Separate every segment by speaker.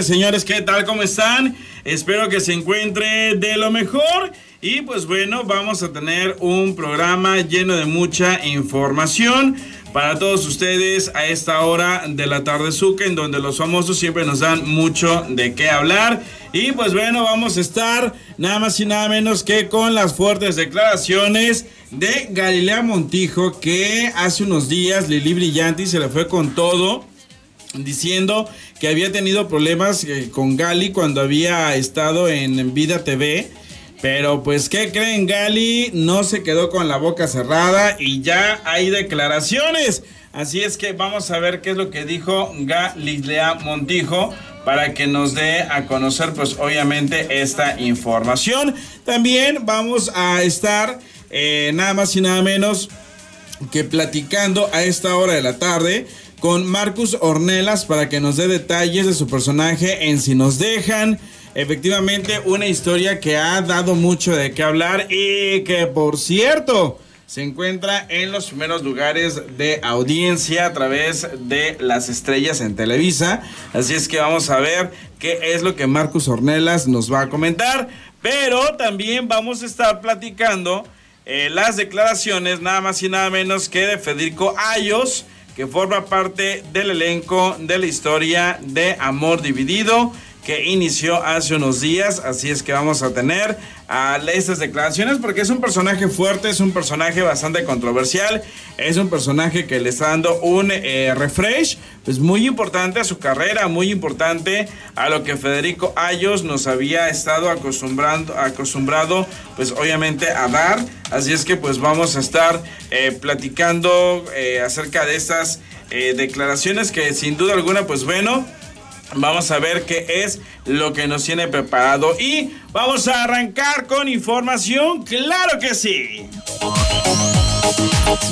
Speaker 1: Señores, ¿qué tal? ¿Cómo están? Espero que se encuentre de lo mejor. Y pues bueno, vamos a tener un programa lleno de mucha información para todos ustedes a esta hora de la tarde suca, en donde los famosos siempre nos dan mucho de qué hablar. Y pues bueno, vamos a estar nada más y nada menos que con las fuertes declaraciones de Galilea Montijo, que hace unos días Lili Brillanti se le fue con todo diciendo que había tenido problemas eh, con Gali cuando había estado en Vida TV. Pero pues, ¿qué creen? Gali no se quedó con la boca cerrada y ya hay declaraciones. Así es que vamos a ver qué es lo que dijo Galilea Montijo para que nos dé a conocer pues obviamente esta información. También vamos a estar eh, nada más y nada menos que platicando a esta hora de la tarde con Marcus Ornelas para que nos dé detalles de su personaje en Si nos dejan. Efectivamente, una historia que ha dado mucho de qué hablar y que, por cierto, se encuentra en los primeros lugares de audiencia a través de las estrellas en Televisa. Así es que vamos a ver qué es lo que Marcus Ornelas nos va a comentar. Pero también vamos a estar platicando eh, las declaraciones, nada más y nada menos que de Federico Ayos que forma parte del elenco de la historia de Amor Dividido que inició hace unos días, así es que vamos a tener a estas declaraciones porque es un personaje fuerte, es un personaje bastante controversial, es un personaje que le está dando un eh, refresh, pues muy importante a su carrera, muy importante a lo que Federico Ayos nos había estado acostumbrando, acostumbrado, pues obviamente a dar, así es que pues vamos a estar eh, platicando eh, acerca de estas declaraciones que sin duda alguna, pues bueno, Vamos a ver qué es lo que nos tiene preparado y vamos a arrancar con información, claro que sí.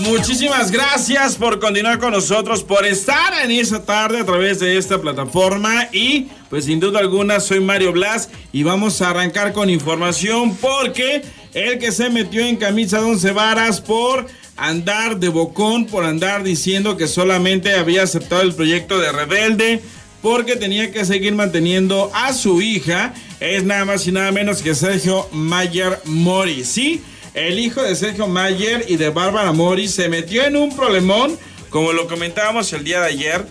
Speaker 1: Muchísimas gracias por continuar con nosotros, por estar en esa tarde a través de esta plataforma y pues sin duda alguna soy Mario Blas y vamos a arrancar con información porque el que se metió en camisa de once varas por andar de bocón, por andar diciendo que solamente había aceptado el proyecto de Rebelde, porque tenía que seguir manteniendo a su hija. Es nada más y nada menos que Sergio Mayer Mori. Sí, el hijo de Sergio Mayer y de Bárbara Mori se metió en un problemón, como lo comentábamos el día de ayer,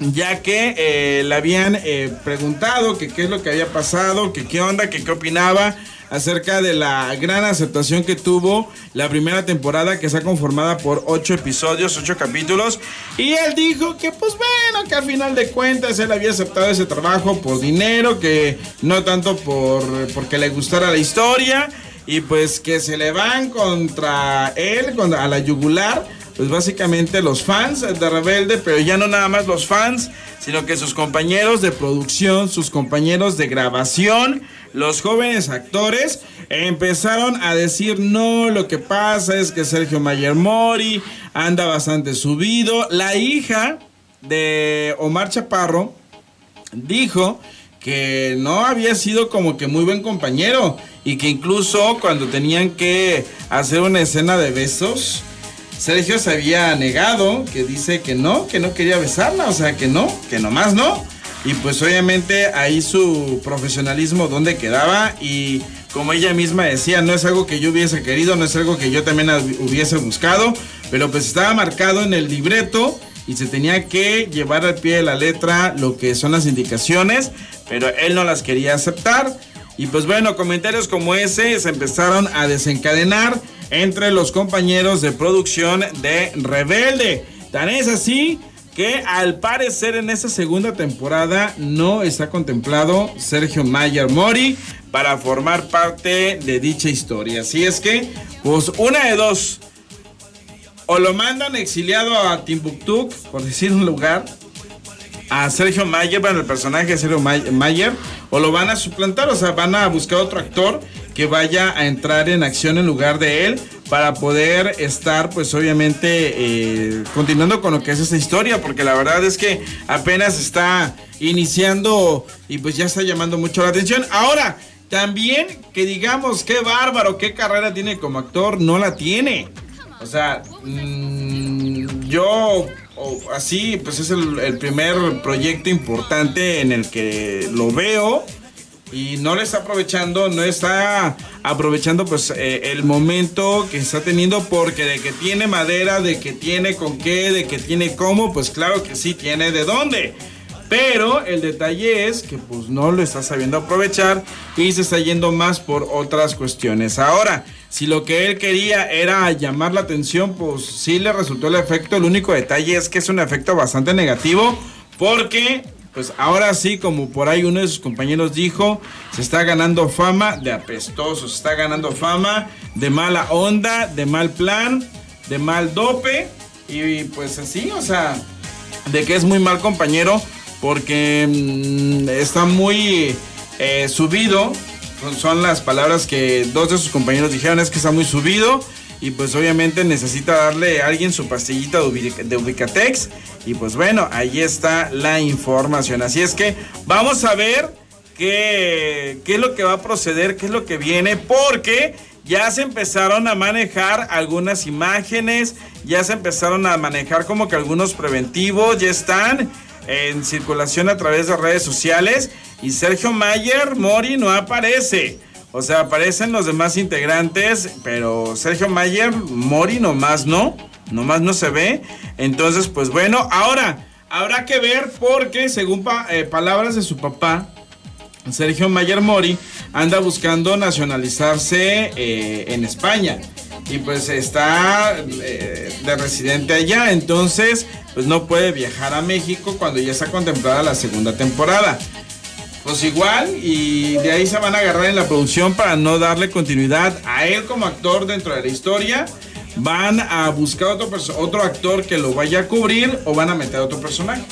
Speaker 1: ya que eh, le habían eh, preguntado qué es lo que había pasado, que qué onda, qué opinaba acerca de la gran aceptación que tuvo la primera temporada que está conformada por ocho episodios, ocho capítulos. Y él dijo que pues bueno, que al final de cuentas él había aceptado ese trabajo por dinero, que no tanto por porque le gustara la historia. Y pues que se le van contra él, contra, a la yugular pues básicamente los fans de Rebelde, pero ya no nada más los fans, sino que sus compañeros de producción, sus compañeros de grabación, los jóvenes actores empezaron a decir, no, lo que pasa es que Sergio Mayer Mori anda bastante subido. La hija de Omar Chaparro dijo que no había sido como que muy buen compañero y que incluso cuando tenían que hacer una escena de besos, Sergio se había negado, que dice que no, que no quería besarla, o sea, que no, que nomás no. Y pues obviamente ahí su profesionalismo donde quedaba y como ella misma decía, no es algo que yo hubiese querido, no es algo que yo también hubiese buscado, pero pues estaba marcado en el libreto y se tenía que llevar al pie de la letra lo que son las indicaciones, pero él no las quería aceptar. Y pues bueno, comentarios como ese se empezaron a desencadenar entre los compañeros de producción de Rebelde. Tan es así que al parecer en esta segunda temporada no está contemplado Sergio Mayer Mori para formar parte de dicha historia. Así es que, pues una de dos, o lo mandan exiliado a Timbuktu, por decir un lugar, a Sergio Mayer, bueno, el personaje de Sergio Mayer, o lo van a suplantar, o sea, van a buscar otro actor que vaya a entrar en acción en lugar de él para poder estar pues obviamente eh, continuando con lo que es esta historia porque la verdad es que apenas está iniciando y pues ya está llamando mucho la atención. Ahora también que digamos qué bárbaro qué carrera tiene como actor no la tiene. O sea mm, yo así, pues es el, primer proyecto importante en el que lo veo y no le está aprovechando, no está aprovechando pues eh, el momento que está teniendo porque de que tiene madera, de que tiene con qué, de que tiene cómo, pues claro que sí tiene de dónde. Pero el detalle es que pues no lo está sabiendo aprovechar y se está yendo más por otras cuestiones. Ahora, si lo que él quería era llamar la atención, pues sí le resultó el efecto. El único detalle es que es un efecto bastante negativo porque pues ahora sí, como por ahí uno de sus compañeros dijo, se está ganando fama de apestoso, se está ganando fama de mala onda, de mal plan, de mal dope y pues así, o sea, de que es muy mal compañero porque mm, está muy eh, subido. Son las palabras que dos de sus compañeros dijeron, es que está muy subido y pues obviamente necesita darle a alguien su pastillita de Ubicatex y pues bueno, ahí está la información. Así es que vamos a ver qué, qué es lo que va a proceder, qué es lo que viene, porque ya se empezaron a manejar algunas imágenes, ya se empezaron a manejar como que algunos preventivos, ya están en circulación a través de redes sociales y Sergio Mayer Mori no aparece. O sea, aparecen los demás integrantes, pero Sergio Mayer Mori nomás no, nomás no se ve. Entonces, pues bueno, ahora habrá que ver porque según eh, palabras de su papá, Sergio Mayer Mori anda buscando nacionalizarse eh, en España y pues está eh, de residente allá, entonces pues no puede viajar a México cuando ya está contemplada la segunda temporada. Pues igual, y de ahí se van a agarrar en la producción para no darle continuidad a él como actor dentro de la historia. Van a buscar otro, otro actor que lo vaya a cubrir o van a meter otro personaje.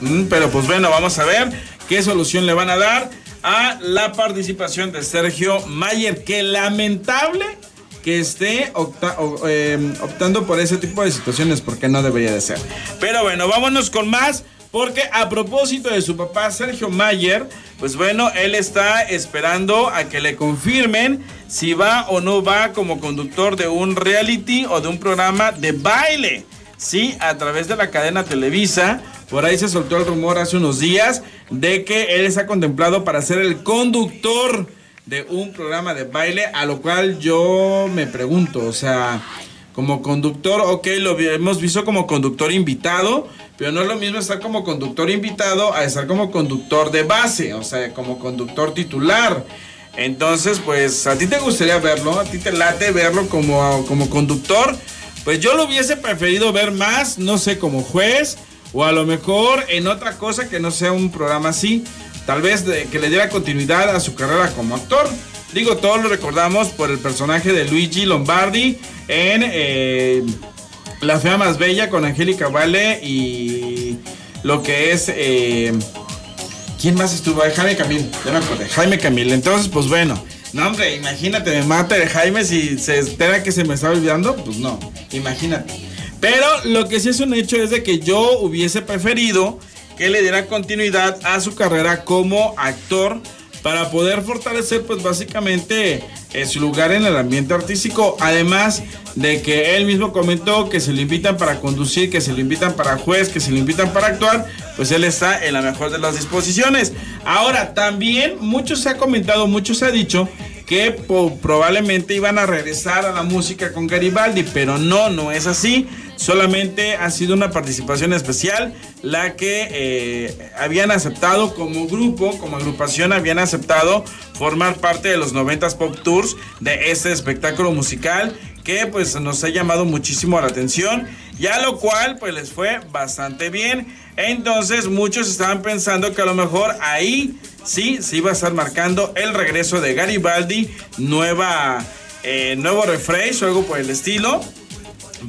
Speaker 1: Mm, pero pues bueno, vamos a ver qué solución le van a dar a la participación de Sergio Mayer, que lamentable que esté em, optando por ese tipo de situaciones porque no debería de ser. Pero bueno, vámonos con más. Porque a propósito de su papá Sergio Mayer, pues bueno, él está esperando a que le confirmen si va o no va como conductor de un reality o de un programa de baile. Sí, a través de la cadena Televisa. Por ahí se soltó el rumor hace unos días de que él está contemplado para ser el conductor de un programa de baile, a lo cual yo me pregunto, o sea, como conductor, ok, lo hemos visto como conductor invitado, pero no es lo mismo estar como conductor invitado a estar como conductor de base, o sea, como conductor titular. Entonces, pues, ¿a ti te gustaría verlo? ¿A ti te late verlo como, como conductor? Pues yo lo hubiese preferido ver más, no sé, como juez, o a lo mejor en otra cosa que no sea un programa así tal vez que le diera continuidad a su carrera como actor. Digo, todos lo recordamos por el personaje de Luigi Lombardi en eh, La Fea Más Bella con Angélica Vale y lo que es... Eh, ¿Quién más estuvo? Jaime Camil, ya me acordé, Jaime Camil. Entonces, pues bueno, no hombre, imagínate, me mata el Jaime si se espera que se me está olvidando, pues no, imagínate. Pero lo que sí es un hecho es de que yo hubiese preferido que le diera continuidad a su carrera como actor para poder fortalecer pues básicamente eh, su lugar en el ambiente artístico, además de que él mismo comentó que se le invitan para conducir, que se le invitan para juez, que se le invitan para actuar, pues él está en la mejor de las disposiciones. Ahora, también mucho se ha comentado, mucho se ha dicho que probablemente iban a regresar a la música con Garibaldi, pero no, no es así. Solamente ha sido una participación especial la que eh, habían aceptado como grupo, como agrupación, habían aceptado formar parte de los 90s Pop Tours de este espectáculo musical que pues nos ha llamado muchísimo la atención ya lo cual pues les fue bastante bien. Entonces muchos estaban pensando que a lo mejor ahí sí se iba a estar marcando el regreso de Garibaldi, nueva, eh, nuevo refresh o algo por el estilo.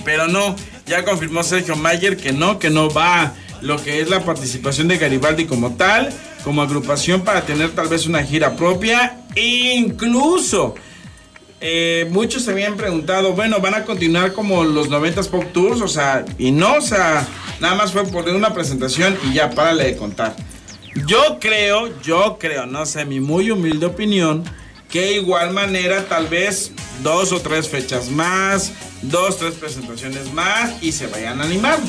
Speaker 1: Pero no, ya confirmó Sergio Mayer que no, que no va lo que es la participación de Garibaldi como tal, como agrupación para tener tal vez una gira propia, incluso eh, muchos se habían preguntado, bueno, ¿van a continuar como los 90s Pop Tours? O sea, y no, o sea, nada más fue poner una presentación y ya, párale de contar. Yo creo, yo creo, no sé, mi muy humilde opinión, que igual manera tal vez dos o tres fechas más, dos, tres presentaciones más y se vayan a animar.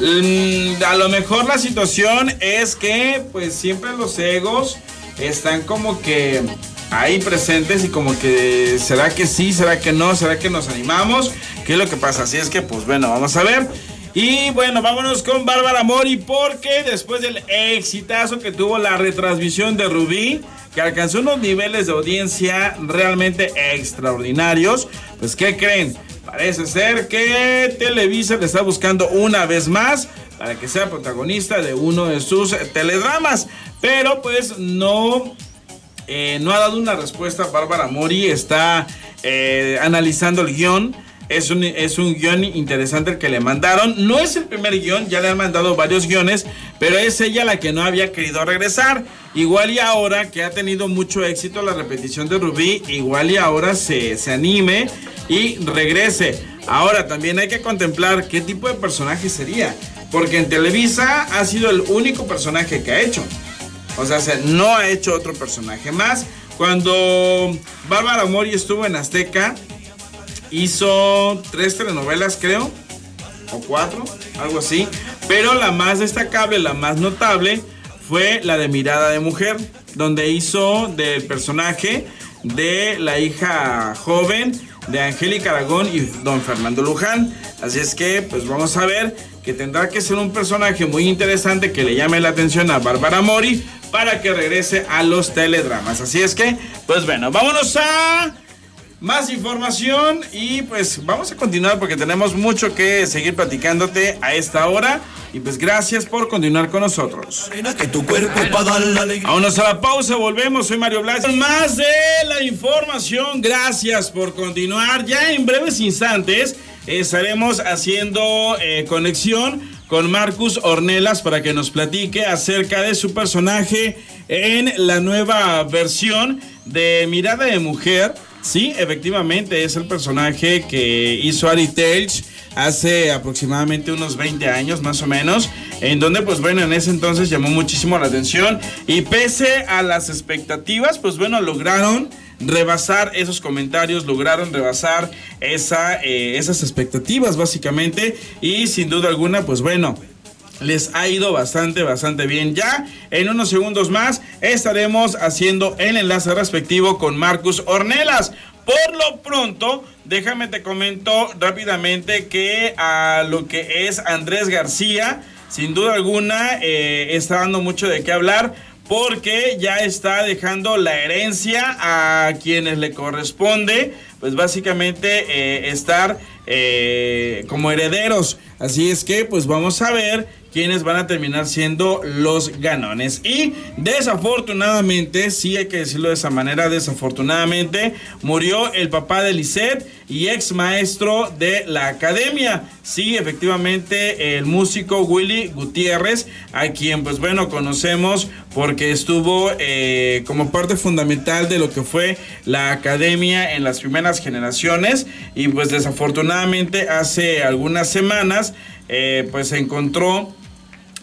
Speaker 1: Mm, a lo mejor la situación es que pues siempre los egos están como que ahí presentes y como que será que sí, será que no, será que nos animamos, qué es lo que pasa. Así es que pues bueno, vamos a ver. Y bueno, vámonos con Bárbara Mori porque después del exitazo que tuvo la retransmisión de Rubí, que alcanzó unos niveles de audiencia realmente extraordinarios, pues ¿qué creen? Parece ser que Televisa le está buscando una vez más para que sea protagonista de uno de sus teledramas. Pero pues no, eh, no ha dado una respuesta. Bárbara Mori está eh, analizando el guion. Es un, es un guion interesante el que le mandaron. No es el primer guion, ya le han mandado varios guiones, pero es ella la que no había querido regresar. Igual y ahora que ha tenido mucho éxito la repetición de Rubí, igual y ahora se, se anime y regrese. Ahora también hay que contemplar qué tipo de personaje sería. Porque en Televisa ha sido el único personaje que ha hecho. O sea, no ha hecho otro personaje más. Cuando Bárbara Mori estuvo en Azteca, hizo tres telenovelas, creo. O cuatro, algo así. Pero la más destacable, la más notable, fue la de Mirada de Mujer. Donde hizo del personaje de la hija joven de Angélica Aragón y don Fernando Luján. Así es que, pues vamos a ver que tendrá que ser un personaje muy interesante que le llame la atención a Bárbara Mori para que regrese a los teledramas. Así es que, pues bueno, vámonos a más información y pues vamos a continuar porque tenemos mucho que seguir platicándote a esta hora. Y pues gracias por continuar con nosotros. Vámonos a la pausa, volvemos. Soy Mario Blas. Más de la información, gracias por continuar. Ya en breves instantes estaremos haciendo eh, conexión con Marcus Ornelas para que nos platique acerca de su personaje en la nueva versión de Mirada de Mujer. Sí, efectivamente es el personaje que hizo Ari Telch hace aproximadamente unos 20 años más o menos, en donde pues bueno, en ese entonces llamó muchísimo la atención y pese a las expectativas, pues bueno, lograron rebasar esos comentarios, lograron rebasar esa, eh, esas expectativas básicamente y sin duda alguna pues bueno, les ha ido bastante, bastante bien. Ya en unos segundos más estaremos haciendo el enlace respectivo con Marcus Ornelas. Por lo pronto, déjame te comento rápidamente que a lo que es Andrés García, sin duda alguna, eh, está dando mucho de qué hablar porque ya está dejando la herencia a quienes le corresponde, pues básicamente eh, estar eh, como herederos. Así es que, pues vamos a ver quienes van a terminar siendo los ganones. Y desafortunadamente, sí hay que decirlo de esa manera, desafortunadamente murió el papá de Lisette y ex maestro de la academia. Sí, efectivamente, el músico Willy Gutiérrez, a quien pues bueno conocemos porque estuvo eh, como parte fundamental de lo que fue la academia en las primeras generaciones y pues desafortunadamente hace algunas semanas eh, pues se encontró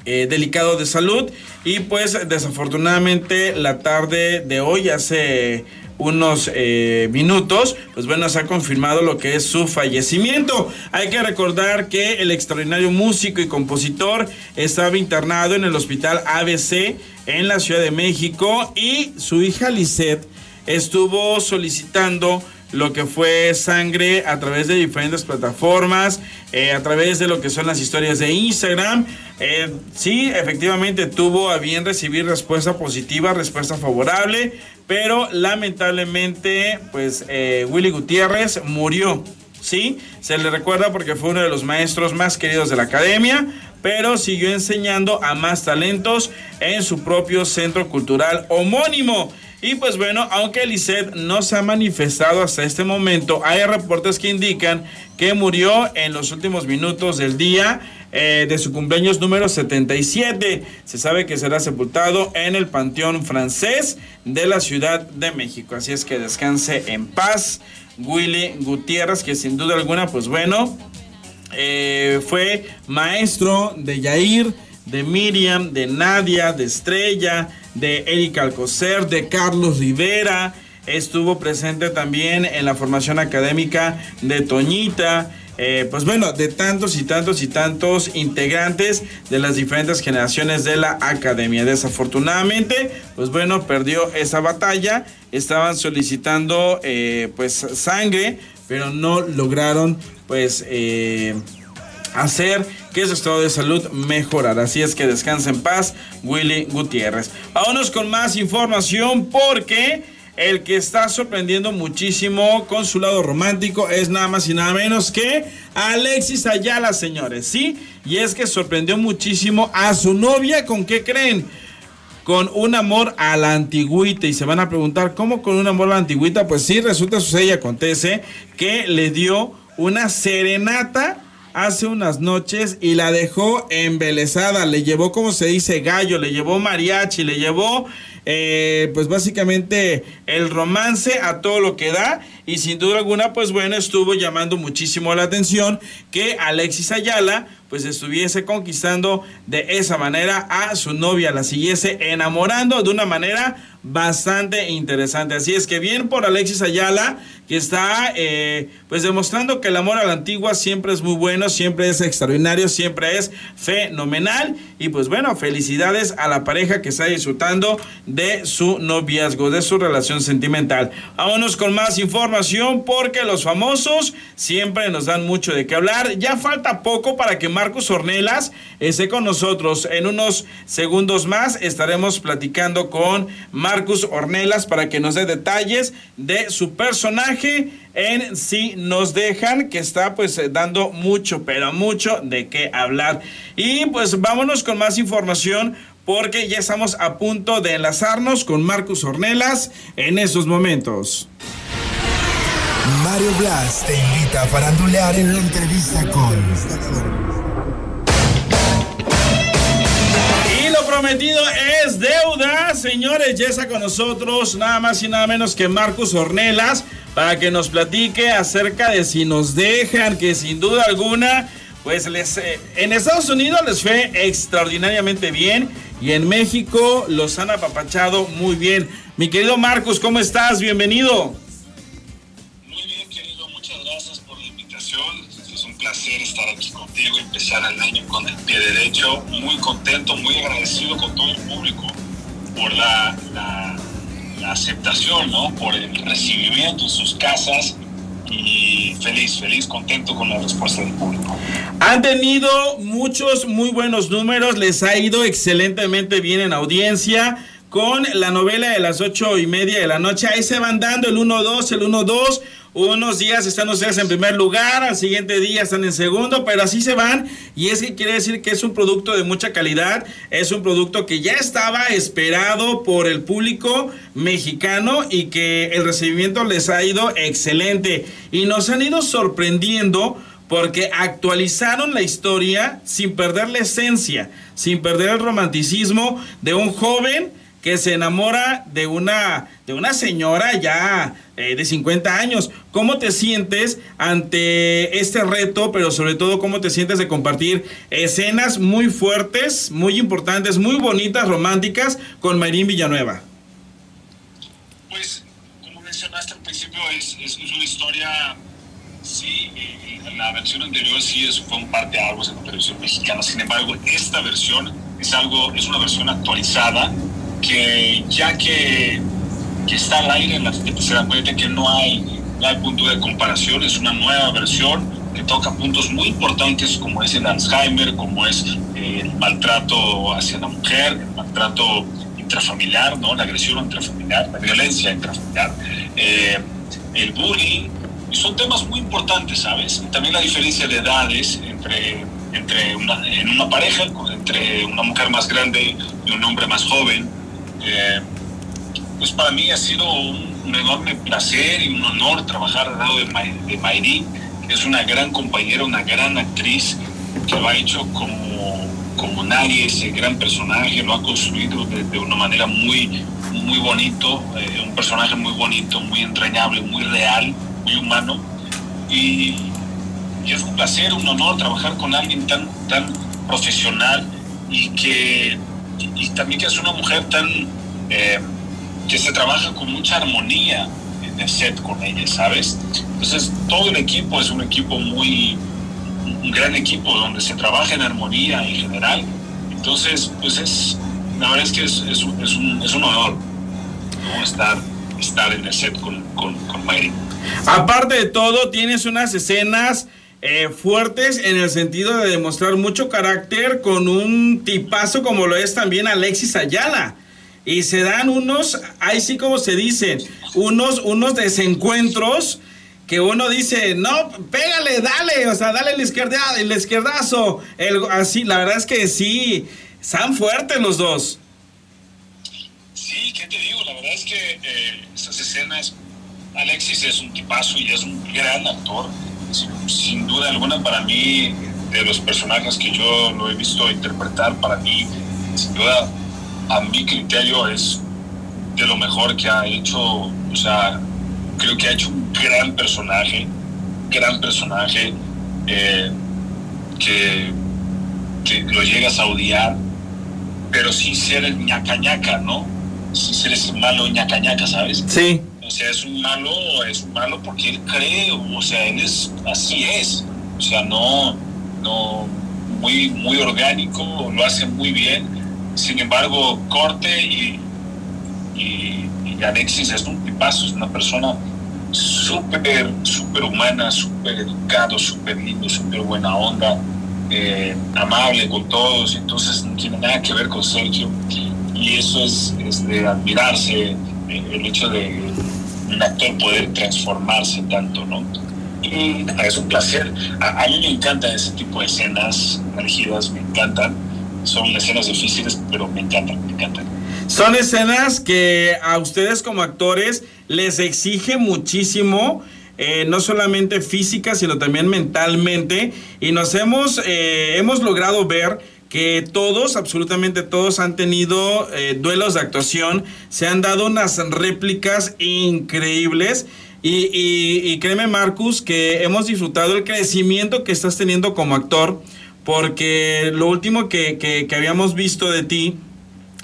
Speaker 1: eh, delicado de salud y pues desafortunadamente la tarde de hoy hace unos eh, minutos, pues bueno, se ha confirmado lo que es su fallecimiento. Hay que recordar que el extraordinario músico y compositor estaba internado en el hospital ABC en la Ciudad de México y su hija Lisette estuvo solicitando lo que fue sangre a través de diferentes plataformas, eh, a través de lo que son las historias de Instagram. Eh, sí, efectivamente tuvo a bien recibir respuesta positiva, respuesta favorable, pero lamentablemente, pues eh, Willy Gutiérrez murió. Sí, se le recuerda porque fue uno de los maestros más queridos de la academia, pero siguió enseñando a más talentos en su propio centro cultural homónimo. Y pues bueno, aunque Lisette no se ha manifestado hasta este momento, hay reportes que indican que murió en los últimos minutos del día eh, de su cumpleaños número 77. Se sabe que será sepultado en el Panteón Francés de la Ciudad de México. Así es que descanse en paz. Willy Gutiérrez, que sin duda alguna, pues bueno, eh, fue maestro de Yair, de Miriam, de Nadia, de Estrella, de Erika Alcocer, de Carlos Rivera, estuvo presente también en la formación académica de Toñita, eh, pues bueno, de tantos y tantos y tantos integrantes de las diferentes generaciones de la academia. Desafortunadamente, pues bueno, perdió esa batalla. Estaban solicitando eh, pues sangre, pero no lograron pues eh, hacer que su estado de salud mejorara. Así es que descansa en paz, Willy Gutiérrez. Vámonos con más información porque el que está sorprendiendo muchísimo con su lado romántico es nada más y nada menos que Alexis Ayala, señores, ¿sí? Y es que sorprendió muchísimo a su novia, ¿con qué creen? Con un amor a la antigüita. Y se van a preguntar, ¿cómo con un amor a la antigüita? Pues sí, resulta, sucede y acontece que le dio una serenata hace unas noches y la dejó embelesada. Le llevó, como se dice, gallo, le llevó mariachi, le llevó eh, pues básicamente el romance a todo lo que da y sin duda alguna pues bueno estuvo llamando muchísimo la atención que Alexis Ayala pues estuviese conquistando de esa manera a su novia, la siguiese enamorando de una manera bastante interesante. Así es que bien por Alexis Ayala, que está eh, pues demostrando que el amor a la antigua siempre es muy bueno, siempre es extraordinario, siempre es fenomenal. Y pues bueno, felicidades a la pareja que está disfrutando de su noviazgo, de su relación sentimental. Vámonos con más información porque los famosos siempre nos dan mucho de qué hablar. Ya falta poco para que Marcos Ornelas esté con nosotros. En unos segundos más estaremos platicando con Marcus Ornelas para que nos dé detalles de su personaje en Si nos dejan, que está pues eh, dando mucho, pero mucho de qué hablar. Y pues vámonos con más información porque ya estamos a punto de enlazarnos con Marcus Ornelas en esos momentos.
Speaker 2: Mario Blas te invita a farandulear en la entrevista con
Speaker 1: prometido es deuda. Señores, ya está con nosotros nada más y nada menos que Marcos Ornelas para que nos platique acerca de si nos dejan, que sin duda alguna, pues les, eh, en Estados Unidos les fue extraordinariamente bien y en México los han apapachado muy bien. Mi querido Marcos, ¿cómo estás? Bienvenido.
Speaker 3: placer estar aquí contigo, empezar el año con el pie derecho, muy contento, muy agradecido con todo el público por la, la, aceptación, ¿no? por el recibimiento en sus casas y feliz, feliz, contento con la respuesta del público.
Speaker 1: Han tenido muchos muy buenos números, les ha ido excelentemente bien en audiencia con la novela de las ocho y media de la noche. Ahí se van dando el 1-2, el 1-2. Unos días están ustedes en primer lugar, al siguiente día están en segundo, pero así se van. Y es que quiere decir que es un producto de mucha calidad, es un producto que ya estaba esperado por el público mexicano y que el recibimiento les ha ido excelente. Y nos han ido sorprendiendo porque actualizaron la historia sin perder la esencia, sin perder el romanticismo de un joven que se enamora de una, de una señora ya eh, de 50 años. ¿Cómo te sientes ante este reto, pero sobre todo cómo te sientes de compartir escenas muy fuertes, muy importantes, muy bonitas, románticas con Mayrín Villanueva?
Speaker 3: Pues, como mencionaste al principio, es, es, una historia, sí, eh, la versión anterior sí es, fue un parte algo en la televisión mexicana, sin embargo, esta versión es algo, es una versión actualizada que ya que, que está al aire, la gente se da cuenta que no hay, no hay punto de comparación, es una nueva versión que toca puntos muy importantes como es el Alzheimer, como es eh, el maltrato hacia la mujer, el maltrato intrafamiliar, ¿no? la agresión intrafamiliar, la violencia intrafamiliar, eh, el bullying, son temas muy importantes, ¿sabes? Y también la diferencia de edades entre, entre una, en una pareja, entre una mujer más grande y un hombre más joven, eh, pues para mí ha sido un, enorme placer y un honor trabajar al lado de, Mayri, que es una gran compañera, una gran actriz, que lo ha hecho como, como nadie, ese gran personaje, lo ha construido de, una manera muy, muy bonito, eh, un personaje muy bonito, muy entrañable, muy real, muy humano. Y, y, es un placer, un honor trabajar con alguien tan, tan profesional y que y, también que es una mujer tan eh, que se trabaja con mucha armonía en el set con ella, ¿sabes? Entonces, todo el equipo es un equipo muy, un gran equipo donde se trabaja en armonía en general. Entonces, pues es, la verdad es que es, un, es un, es un honor estar, estar en el set con, con, con Mayri.
Speaker 1: Aparte de todo, tienes unas escenas eh, fuertes en el sentido de demostrar mucho carácter con un tipazo como lo es también Alexis Ayala. Y se dan unos, ahí sí como se dice, unos, unos desencuentros que uno dice, no, pégale, dale, o sea, dale el, izquierda, el izquierdazo. El, así, la verdad es que sí, están fuertes los dos.
Speaker 3: Sí, ¿qué te digo? La verdad es que eh, esas escenas, Alexis es un tipazo y es un gran actor sin, duda alguna para mí, de los personajes que yo lo he visto interpretar, para mí, sin duda, a mi criterio es de lo mejor que ha hecho, o sea, creo que ha hecho un gran personaje, gran personaje eh, que, lo llegas a odiar, pero sin ser el ñaca ñaca, ¿no? Sin ser ese malo ñaca ñaca, ¿sabes?
Speaker 1: Sí.
Speaker 3: O sea, es un malo, es un malo porque él cree, o sea, él es, así es. O sea, no, no, muy, muy orgánico, lo hace muy bien. Sin embargo, Corte y, y, Alexis es un tipazo, es una persona súper, súper humana, súper educado, súper lindo, súper buena onda, eh, amable con todos, entonces no tiene nada que ver con Sergio. Y eso es, es de admirarse, eh, el hecho de un actor poder transformarse tanto, ¿no? Y es un placer. A, mí me encantan ese tipo de escenas elegidas, me encantan. Son escenas difíciles, pero me encantan, me encantan.
Speaker 1: Son escenas que a ustedes como actores les exige muchísimo. Eh, no solamente física, sino también mentalmente. Y nos hemos, eh, hemos logrado ver que todos, absolutamente todos han tenido eh, duelos de actuación, se han dado unas réplicas increíbles. Y, créeme, Marcus, que hemos disfrutado el crecimiento que estás teniendo como actor, porque lo último que, que habíamos visto de ti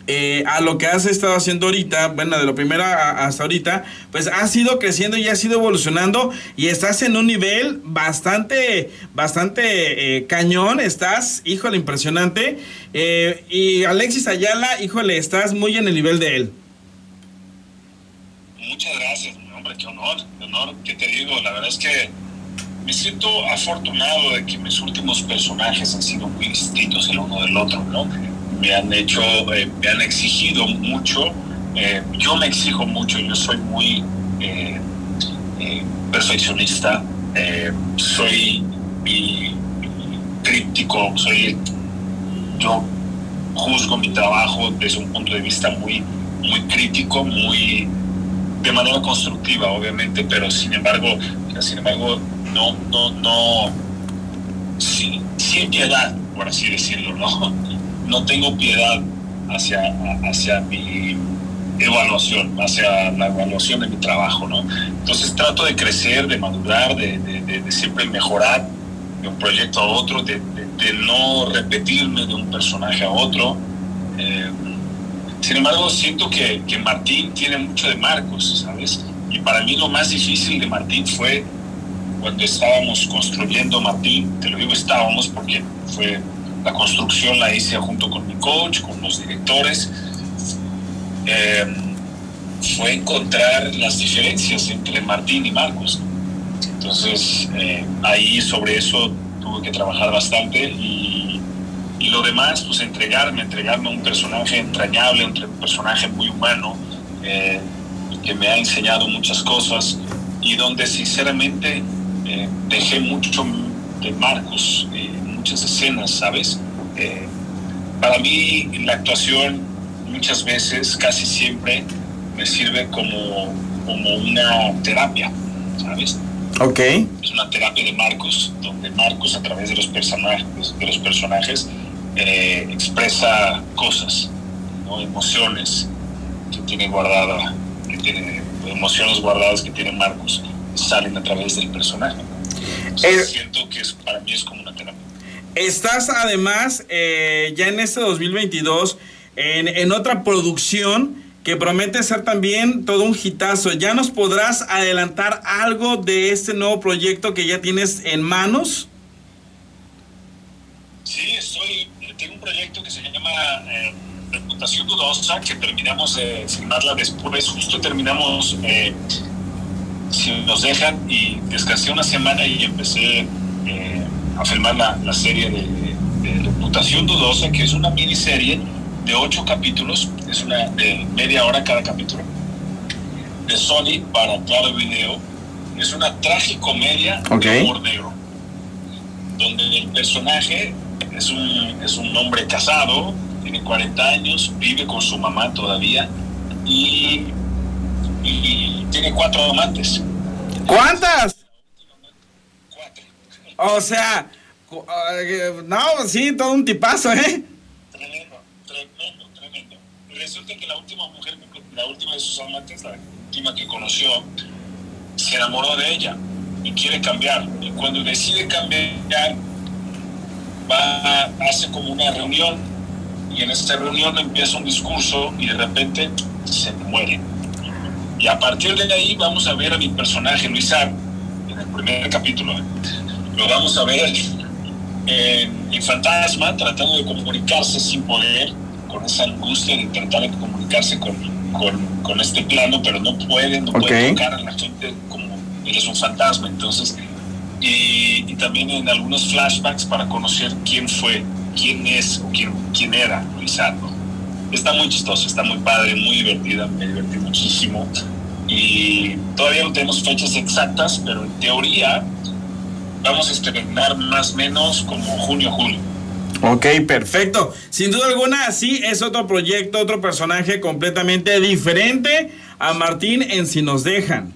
Speaker 1: eh, a lo que has estado haciendo ahorita, bueno, de lo primero hasta ahorita, pues has ido creciendo y has ido evolucionando y estás en un nivel bastante, bastante eh, cañón, estás, híjole, impresionante. Eh, y Alexis Ayala, híjole, estás muy en el nivel de él.
Speaker 3: Muchas gracias, hombre, qué honor, qué honor, ¿qué te digo? La verdad es que me siento afortunado de que mis últimos personajes han sido muy distintos el uno del otro, ¿no? Me han hecho, eh, me han exigido mucho. Eh, yo me exijo mucho, yo soy muy eh, perfeccionista, soy crítico, soy, yo juzgo mi trabajo desde un punto de vista muy, muy crítico, muy de manera constructiva, obviamente, pero sin embargo, sin embargo, no, no, no, sin, sin piedad, por así decirlo, ¿no? No tengo piedad hacia, hacia mi evaluación, hacia la evaluación de mi trabajo, ¿no? Entonces trato de crecer, de madurar, de, siempre mejorar de un proyecto a otro, de, no repetirme de un personaje a otro. Eh, sin embargo, siento que, que, Martín tiene mucho de Marcos, ¿sabes? Y para mí lo más difícil de Martín fue cuando estábamos construyendo Martín, te lo digo estábamos porque fue la construcción la hice junto con mi coach, con los directores. Eh, fue encontrar las diferencias entre Martín y Marcos. Entonces, eh, ahí sobre eso tuve que trabajar bastante y, y, lo demás, pues entregarme, entregarme a un personaje entrañable, un personaje muy humano, eh, que me ha enseñado muchas cosas y donde sinceramente dejé mucho de Marcos muchas escenas, ¿sabes? Eh, para mí la actuación muchas veces, casi siempre, me sirve como, como una terapia, ¿sabes?
Speaker 1: Ok.
Speaker 3: Es una terapia de Marcos, donde Marcos a través de los personajes, de los personajes eh, expresa cosas, ¿no? emociones que tiene guardada, que tiene emociones guardadas que tiene Marcos, salen a través del personaje. Eh, siento que es, para mí es como una terapia.
Speaker 1: Estás además eh, ya en este 2022 en, en, otra producción que promete ser también todo un hitazo. ¿Ya nos podrás adelantar algo de este nuevo proyecto que ya tienes en manos?
Speaker 3: Sí, estoy, tengo un proyecto que se llama eh, Reputación Dudosa, que terminamos de filmarla después, justo terminamos, eh, si nos dejan, y descansé una semana y empecé eh, a filmar la, la serie de, de Reputación Dudosa, que es una miniserie de ocho capítulos, es una de media hora cada capítulo, de Sony para Claro Video. Es una tragicomedia
Speaker 1: okay.
Speaker 3: de humor negro, donde el personaje es un, es un hombre casado, tiene 40 años, vive con su mamá todavía y, y tiene cuatro amantes.
Speaker 1: ¿Cuántas? O sea, no, sí, todo un tipazo, ¿eh?
Speaker 3: Tremendo, tremendo, tremendo. Resulta que la última mujer, la última de sus amantes, la última que conoció, se enamoró de ella y quiere cambiar. Y cuando decide cambiar, va, hace como una reunión y en esta reunión empieza un discurso y de repente se muere. Y a partir de ahí vamos a ver a mi personaje, Luisar, en el primer capítulo, lo vamos a ver en, en fantasma tratando de comunicarse sin poder, con esa angustia de tratar de comunicarse con, con, con este plano, pero no puede, no
Speaker 1: Ok.
Speaker 3: puede tocar a la gente como él es un fantasma. Entonces, y, y también en algunos flashbacks para conocer quién fue, quién es o quién, quién era Luisardo. Está muy chistoso, está muy padre, muy divertida, me divertí muchísimo. Y todavía no tenemos fechas exactas, pero en teoría vamos a estrenar más o menos como junio, julio.
Speaker 1: Ok, perfecto. Sin duda alguna, sí, es otro proyecto, otro personaje completamente diferente a Martín en Si nos dejan.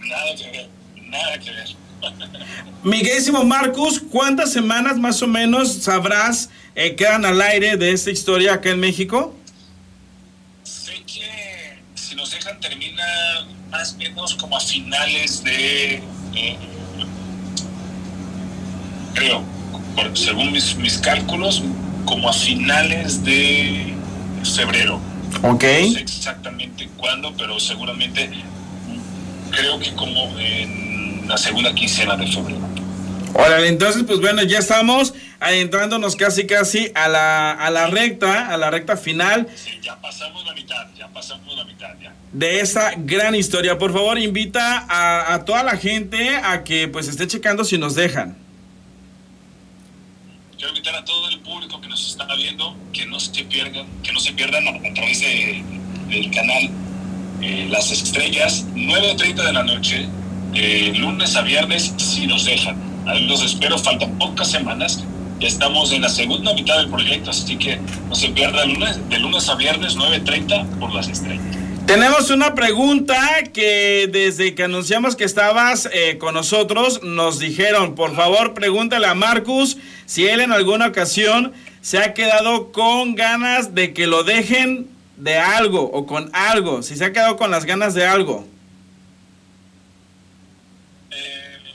Speaker 3: Nada que ver, nada que ver.
Speaker 1: Miguelísimo Marcus, ¿cuántas semanas más o menos sabrás eh, quedan al aire de esta historia acá en México?
Speaker 3: Sé que si nos dejan termina más o menos como a finales de... eh, creo, por- según mis, mis cálculos, como a finales de febrero.
Speaker 1: Ok.
Speaker 3: No sé exactamente cuándo, pero seguramente creo que como en la segunda quincena de febrero.
Speaker 1: Órale, entonces, pues bueno, ya estamos adentrándonos casi casi a la, a la recta, a la recta final
Speaker 3: Sí, ya pasamos la mitad, ya pasamos la mitad, ya.
Speaker 1: de esta gran historia. Por favor, invita a, a toda la gente a que pues esté checando si nos dejan.
Speaker 3: Quiero invitar a todo el público que nos está viendo que no se pierdan, que no se pierdan a, través de- del canal eh, Las Estrellas, 9.30 de la noche, de lunes a viernes, si nos dejan. Los espero, faltan pocas semanas. Ya estamos en la segunda mitad del proyecto, así que no se pierdan lunes, de lunes a viernes, 9.30 por Las Estrellas.
Speaker 1: Tenemos una pregunta que desde que anunciamos que estabas eh, con nosotros nos dijeron, por favor pregúntale a Marcus si él en alguna ocasión se ha quedado con ganas de que lo dejen de algo o con algo, si se ha quedado con las ganas de algo.
Speaker 3: Eh,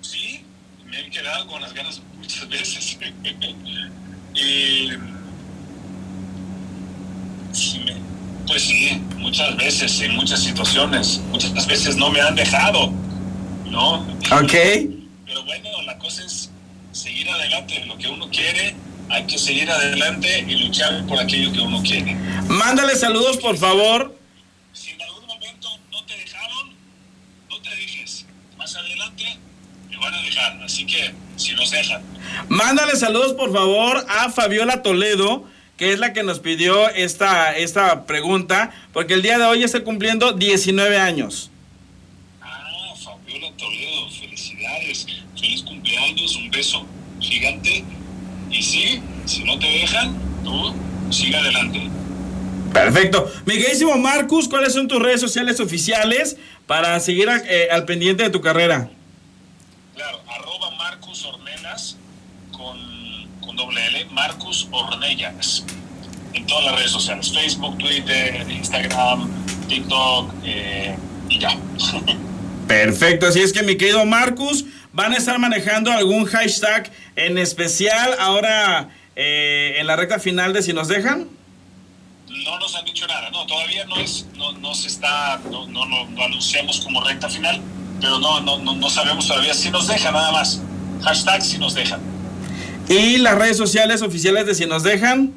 Speaker 3: sí, me he quedado con las ganas muchas veces. y, sí, me- pues sí, muchas veces, en muchas situaciones. Muchas veces no me han dejado, ¿no?
Speaker 1: Ok.
Speaker 3: Pero bueno, la cosa es seguir adelante. Lo que uno quiere, hay que seguir adelante y luchar por aquello que uno quiere.
Speaker 1: Mándale saludos por favor.
Speaker 3: Si en algún momento no te dejaron, no te dejes. Más adelante te van a dejar. Así que si nos dejan,
Speaker 1: Mándale saludos por favor a Fabiola Toledo, que es la que nos pidió esta, esta pregunta, porque el día de hoy está cumpliendo 19 años.
Speaker 3: ah, Fabiola Toledo, felicidades, feliz cumpleaños, un beso gigante. Y sí, si no te dejan, tú sigue adelante.
Speaker 1: Perfecto. Miguelísimo Marcus, ¿cuáles son tus redes sociales oficiales para seguir eh, al pendiente de tu carrera?
Speaker 3: Claro, arroba Marcus Ornelas con, con doble Marcus Ornellas. En todas las redes sociales, Facebook, Twitter, Instagram, TikTok eh, y ya.
Speaker 1: Perfecto, así es que mi querido Marcus, van a estar manejando algún hashtag en especial ahora eh, en la recta final de si nos dejan.
Speaker 3: No nos han dicho nada, no, todavía no es, no, no se está, no, no, no, anunciamos como recta final, pero no, no, no, no sabemos todavía si nos dejan nada más. Hashtag si nos dejan.
Speaker 1: ¿Y las redes sociales oficiales de si nos dejan?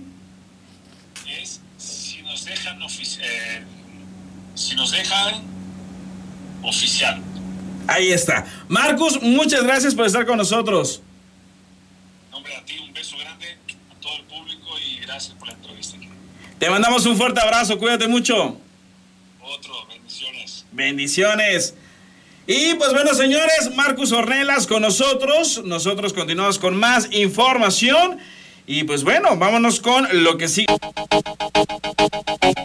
Speaker 3: Es si nos dejan, eh, si nos dejan oficial.
Speaker 1: Ahí está. Marcus, muchas gracias por estar con nosotros.
Speaker 3: Hombre, a ti un beso grande, a todo el público y gracias por la entrevista.
Speaker 1: Te mandamos un fuerte abrazo, cuídate mucho.
Speaker 3: Otro, bendiciones.
Speaker 1: Bendiciones. Y pues bueno, señores, Marcus Ornelas con nosotros. Nosotros continuamos con más información. Y pues bueno, vámonos con lo que sigue.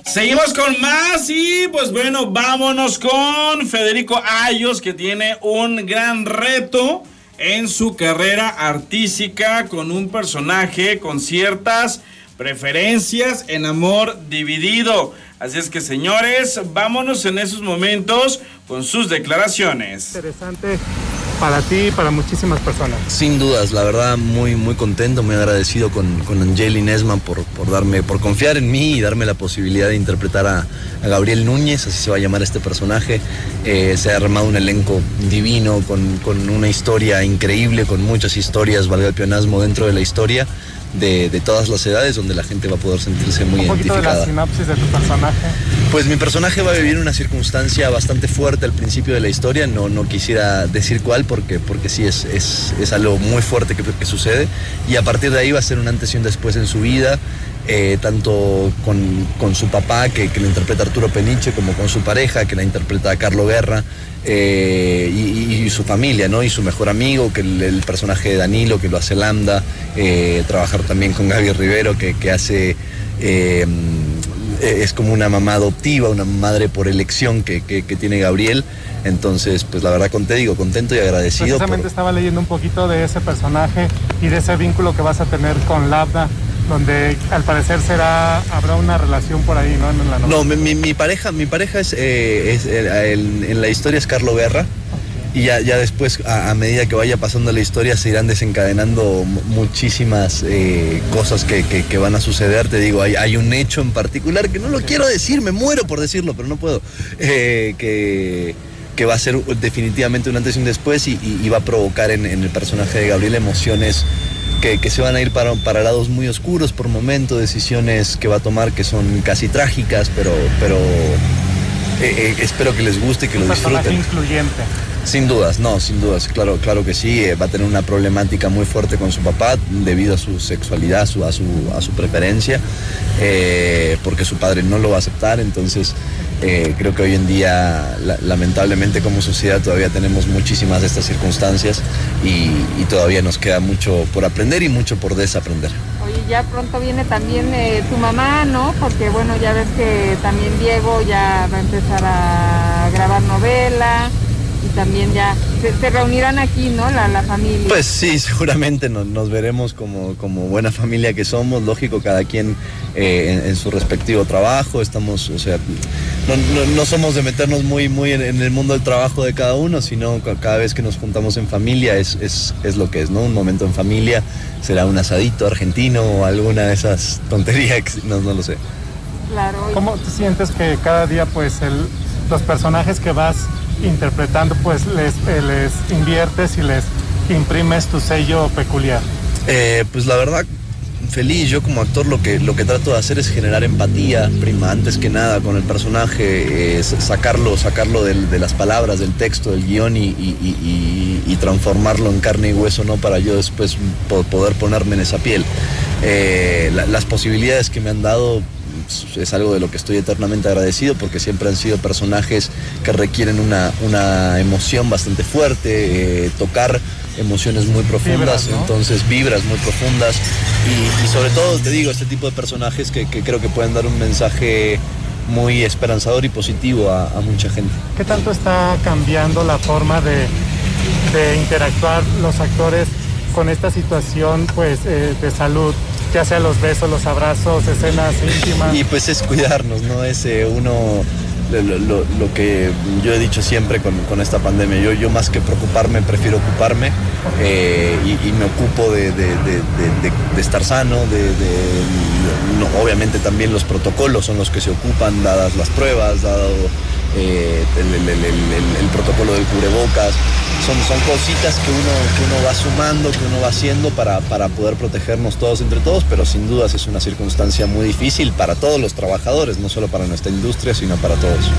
Speaker 1: Seguimos con más y pues bueno, vámonos con Federico Ayos que tiene un gran reto en su carrera artística con un personaje con ciertas preferencias en amor dividido. Así es que señores, vámonos en esos momentos con sus declaraciones.
Speaker 4: Interesante para ti y para muchísimas personas.
Speaker 5: Sin dudas, la verdad muy muy contento, muy agradecido con, con Nesman por, por, darme, por confiar en mí y darme la posibilidad de interpretar a, Gabriel Núñez, así se va a llamar este personaje. Eh, se ha armado un elenco divino, con, con una historia increíble, con muchas historias, valga el pionasmo dentro de la historia de, todas las edades donde la gente va a poder sentirse muy
Speaker 4: Un
Speaker 5: identificada.
Speaker 4: De la sinopsis de tu personaje.
Speaker 5: Pues mi personaje va a vivir una circunstancia bastante fuerte al principio de la historia, no, no quisiera decir cuál porque, porque sí es, es, algo muy fuerte que, que, sucede y a partir de ahí va a ser un antes y un después en su vida. Eh, tanto con, su papá, que, que, lo interpreta Arturo Peniche, como con su pareja, que la interpreta Carlo Guerra, eh, y, su familia, ¿no? Y su mejor amigo, que el, personaje de Danilo, que lo hace Lambda, eh, trabajar también con Gaby Rivero, que, hace... es como una mamá adoptiva, una madre por elección que, tiene Gabriel. Entonces, pues la verdad, te digo, contento y agradecido.
Speaker 4: Precisamente estaba leyendo un poquito de ese personaje y de ese vínculo que vas a tener con Lambda donde al parecer será habrá una relación por ahí, ¿no? En la
Speaker 5: no, mi, pareja, mi pareja es, eh, eh, en la historia es Carlo Guerra. Y ya, ya después, a, medida que vaya pasando la historia, se irán desencadenando muchísimas eh, cosas que, que, van a suceder. Te digo, hay, hay, un hecho en particular que no lo quiero decir, me muero por decirlo, pero no puedo. que, que va a ser definitivamente un antes y un después y, va a provocar en, en, el personaje de Gabriel emociones que, se van a ir para, para lados muy oscuros por momento, decisiones que va a tomar que son casi trágicas, pero, pero eh, eh, espero que les guste y que lo disfruten.
Speaker 4: incluyente.
Speaker 5: Sin dudas, no, sin dudas, claro, claro que sí, eh, va a tener una problemática muy fuerte con su papá debido a su sexualidad, a, su, a su preferencia, porque su padre no lo va a aceptar, entonces eh, creo que hoy en día, lamentablemente como sociedad, todavía tenemos muchísimas de estas circunstancias y, todavía nos queda mucho por aprender y mucho por desaprender.
Speaker 6: Oye, ya pronto viene también eh, tu mamá, ¿no? Porque bueno, ya ves que también Diego ya va a empezar a grabar novela y también ya se, reunirán aquí, ¿no? La, la, familia.
Speaker 5: Pues sí, seguramente nos, veremos como, como, buena familia que somos, lógico, cada quien eh, en, su respectivo trabajo, estamos, o sea, no, somos de meternos muy, muy en, el mundo del trabajo de cada uno, sino cada vez que nos juntamos en familia es, es, lo que es, ¿no? Un momento en familia, será un asadito argentino o alguna de esas tonterías, no, no lo sé.
Speaker 4: Claro. ¿Cómo te sientes que cada día, pues, el, los personajes que vas interpretando, pues les, eh, les inviertes y les imprimes tu sello peculiar?
Speaker 5: Eh, pues la verdad, feliz. Yo como actor lo que, lo que trato de hacer es generar empatía, prima, antes que nada con el personaje, sacarlo, sacarlo de, las palabras, del texto, del guion y, transformarlo en carne y hueso, ¿no? Para yo después poder ponerme en esa piel. Eh, las posibilidades que me han dado es algo de lo que estoy eternamente agradecido porque siempre han sido personajes que requieren una, una emoción bastante fuerte, eh, tocar emociones muy profundas, entonces vibras muy profundas. Y, sobre todo te digo, este tipo de personajes que, creo que pueden dar un mensaje muy esperanzador y positivo a, mucha gente.
Speaker 4: ¿Qué tanto está cambiando la forma de, interactuar los actores con esta situación pues, eh, de salud ya sea los besos, los abrazos, escenas íntimas.
Speaker 5: Y pues es cuidarnos, ¿no? Es uno lo, que yo he dicho siempre con, esta pandemia. Yo, yo más que preocuparme, prefiero ocuparme eh, y, me ocupo de, estar sano, de, obviamente también los protocolos son los que se ocupan, dadas las pruebas, dado eh, el, protocolo del cubrebocas. Son, son cositas que uno, que uno va sumando, que uno va haciendo para, para poder protegernos todos entre todos, pero sin dudas es una circunstancia muy difícil para todos los trabajadores, no solo para nuestra industria, sino para todos.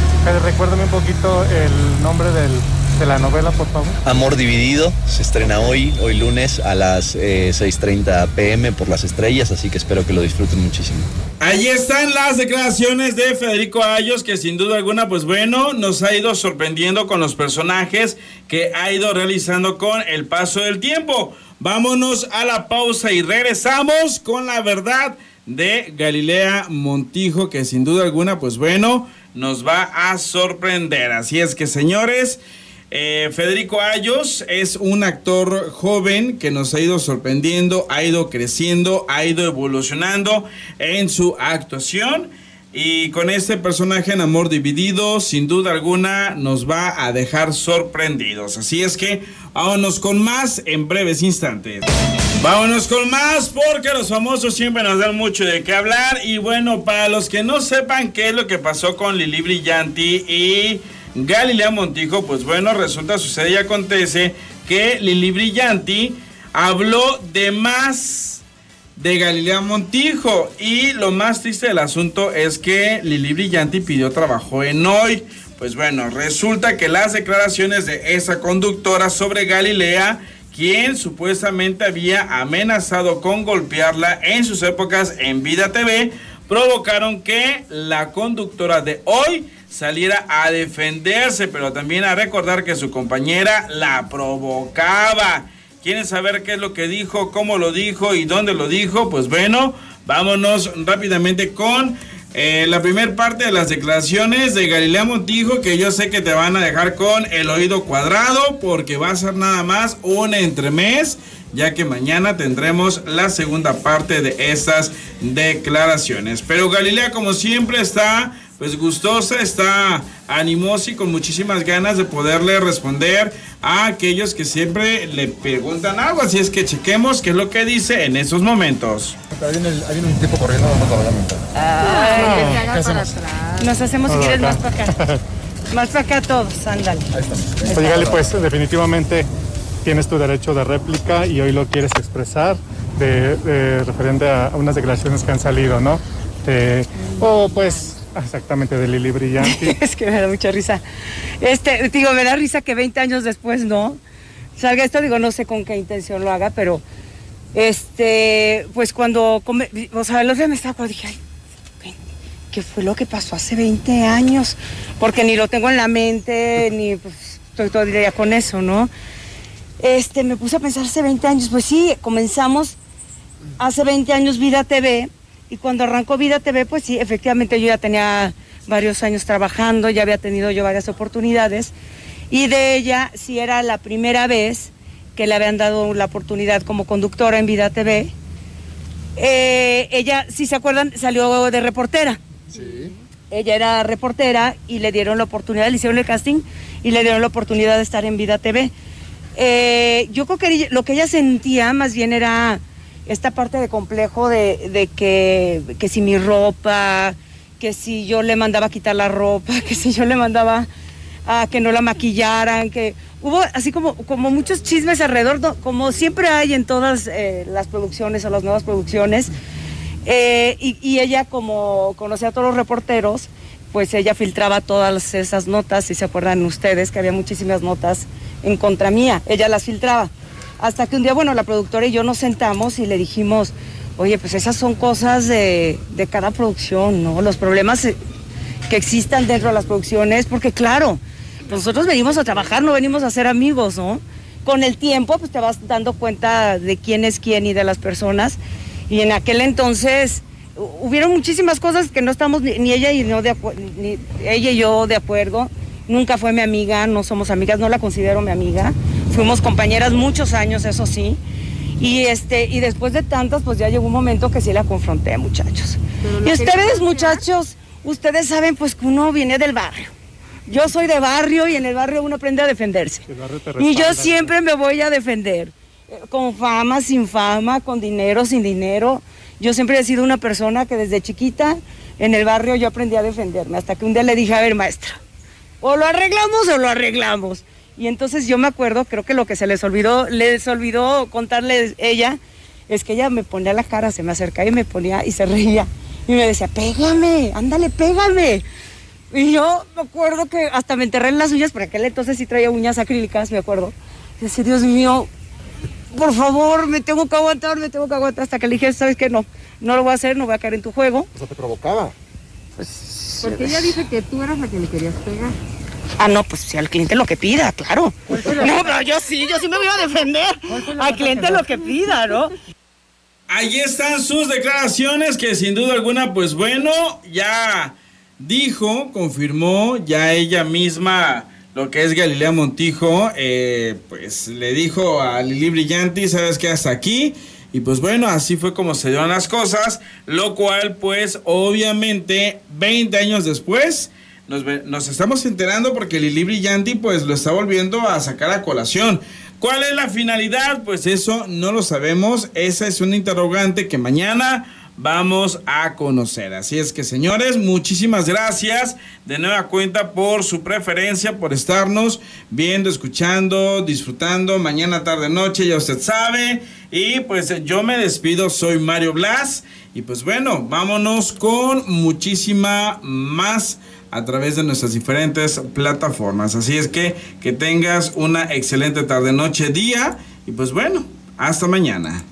Speaker 4: recuérdame un poquito el nombre del de la novela, por favor?
Speaker 5: Amor Dividido se estrena hoy, hoy lunes a las 6.30 eh, pm por las estrellas, así que espero que lo disfruten muchísimo.
Speaker 1: Allí están las declaraciones de Federico Ayos, que sin duda alguna, pues bueno, nos ha ido sorprendiendo con los personajes que ha ido realizando con el paso del tiempo. Vámonos a la pausa y regresamos con la verdad de Galilea Montijo, que sin duda alguna, pues bueno, nos va a sorprender. Así es que, señores, eh, Federico Ayos es un actor joven que nos ha ido sorprendiendo, ha ido creciendo, ha ido evolucionando en su actuación. Y con este personaje en Amor Dividido, sin duda alguna, nos va a dejar sorprendidos. Así es que vámonos con más en breves instantes. Vámonos con más porque los famosos siempre nos dan mucho de qué hablar. Y bueno, para los que no sepan qué es lo que pasó con Lili Brillanti y Galilea Montijo, pues bueno, resulta, sucede y acontece que Lili Brillanti habló de más de Galilea Montijo y lo más triste del asunto es que Lili Brillanti pidió trabajo en hoy. Pues bueno, resulta que las declaraciones de esa conductora sobre Galilea, quien supuestamente había amenazado con golpearla en sus épocas en Vida TV, provocaron que la conductora de hoy saliera a defenderse, pero también a recordar que su compañera la provocaba. ¿Quieren saber qué es lo que dijo, cómo lo dijo y dónde lo dijo? Pues bueno, vámonos rápidamente con eh, la primera parte de las declaraciones de Galilea Montijo, que yo sé que te van a dejar con el oído cuadrado, porque va a ser nada más un entremés, ya que mañana tendremos la segunda parte de estas declaraciones. Pero Galilea, como siempre, está pues gustosa, está animosa y con muchísimas ganas de poderle responder a aquellos que siempre le preguntan algo. Así es que chequemos qué es lo que dice en esos momentos.
Speaker 7: Hay un tipo corriendo,
Speaker 8: Nos hacemos si quieres más para acá. Más para acá todos, ándale. Ahí
Speaker 4: estamos. Oye, pues definitivamente tienes tu derecho de réplica y hoy lo quieres expresar de, referente a unas declaraciones que han salido, ¿no? o pues Exactamente, de Lili Brillante.
Speaker 8: es que me da mucha risa. Este, digo, me da risa que 20 años después no salga esto, digo, no sé con qué intención lo haga, pero este, pues cuando, o sea, el otro me estaba dije, ay, ¿qué fue lo que pasó hace 20 años? Porque ni lo tengo en la mente, ni pues estoy todo día con eso, ¿no? Este, me puse a pensar hace 20 años, pues sí, comenzamos hace 20 años Vida TV y cuando arrancó Vida TV, pues sí, efectivamente yo ya tenía varios años trabajando, ya había tenido yo varias oportunidades. Y de ella sí era la primera vez que le habían dado la oportunidad como conductora en Vida TV. Eh, ella, si se acuerdan, salió de reportera. Sí. Ella era reportera y le dieron la oportunidad, le hicieron el casting y le dieron la oportunidad de estar en Vida TV. Eh, yo creo que lo que ella sentía más bien era esta parte de complejo de, que, si mi ropa, que si yo le mandaba a quitar la ropa, que si yo le mandaba a que no la maquillaran, que hubo así como, como muchos chismes alrededor, como siempre hay en todas eh, las producciones o las nuevas producciones. Eh, y, ella como conocía a todos los reporteros, pues ella filtraba todas esas notas, si se acuerdan ustedes, que había muchísimas notas en contra mía, ella las filtraba. Hasta que un día, bueno, la productora y yo nos sentamos y le dijimos, oye, pues esas son cosas de, cada producción, ¿no? Los problemas eh, que existan dentro de las producciones, porque claro, nosotros venimos a trabajar, no venimos a ser amigos, ¿no? Con el tiempo, pues te vas dando cuenta de quién es quién y de las personas. Y en aquel entonces hubieron muchísimas cosas que no estamos ni, ella y no de ni ella y yo de acuerdo. Nunca fue mi amiga, no somos amigas, no la considero mi amiga. Fuimos compañeras muchos años, eso sí. Y, este, y después de tantas, pues ya llegó un momento que sí la confronté, muchos. Y ustedes, muchachos, ustedes saben pues que uno viene del barrio. Yo soy de barrio y en el barrio uno aprende a defenderse. Y yo siempre me voy a defender. eh, Con fama, sin fama, con dinero, sin dinero. Yo siempre he sido una persona que desde chiquita en el barrio yo aprendí a defenderme. Hasta que un día le dije, a ver, maestra, o lo arreglamos o lo arreglamos. Y entonces yo me acuerdo, creo que lo que se les olvidó, les olvidó contarles ella, es que ella me ponía la cara, se me acercaba y me ponía y se reía. Y me decía, pégame, ándale, pégame. Y yo me acuerdo que hasta me enterré en las uñas, porque aquel entonces sí traía uñas acrílicas, me acuerdo. Y decía, Dios mío, por favor, me tengo que aguantar, me tengo que aguantar. Hasta que le dije, ¿sabes qué? No, no lo voy a hacer, no voy a caer en tu juego.
Speaker 7: O sea, te provocaba.
Speaker 6: Porque ella dice que tú eras la que le querías pegar.
Speaker 8: Ah, no, pues si al cliente lo que pida, claro. No, pero yo sí, yo sí me voy a defender. Al cliente lo que pida, ¿no?
Speaker 1: Ahí están sus declaraciones que sin duda alguna, pues bueno, ya dijo, confirmó, ya ella misma, lo que es Galilea Montijo, eh, pues le dijo a Lili Brillanti, sabes que hasta aquí. Y pues bueno, así fue como se dieron las cosas, lo cual pues obviamente 20 años después nos, estamos enterando porque Lili Brillanti pues lo está volviendo a sacar a colación. ¿Cuál es la finalidad? Pues eso no lo sabemos. Esa es una interrogante que mañana vamos a conocer. Así es que señores, muchísimas gracias de nueva cuenta por su preferencia, por estarnos viendo, escuchando, disfrutando mañana, tarde, noche, ya usted sabe. Y pues yo me despido, soy Mario Blas. Y pues bueno, vámonos con muchísima más a través de nuestras diferentes plataformas. Así es que que tengas una excelente tarde, noche, día. Y pues bueno, hasta mañana.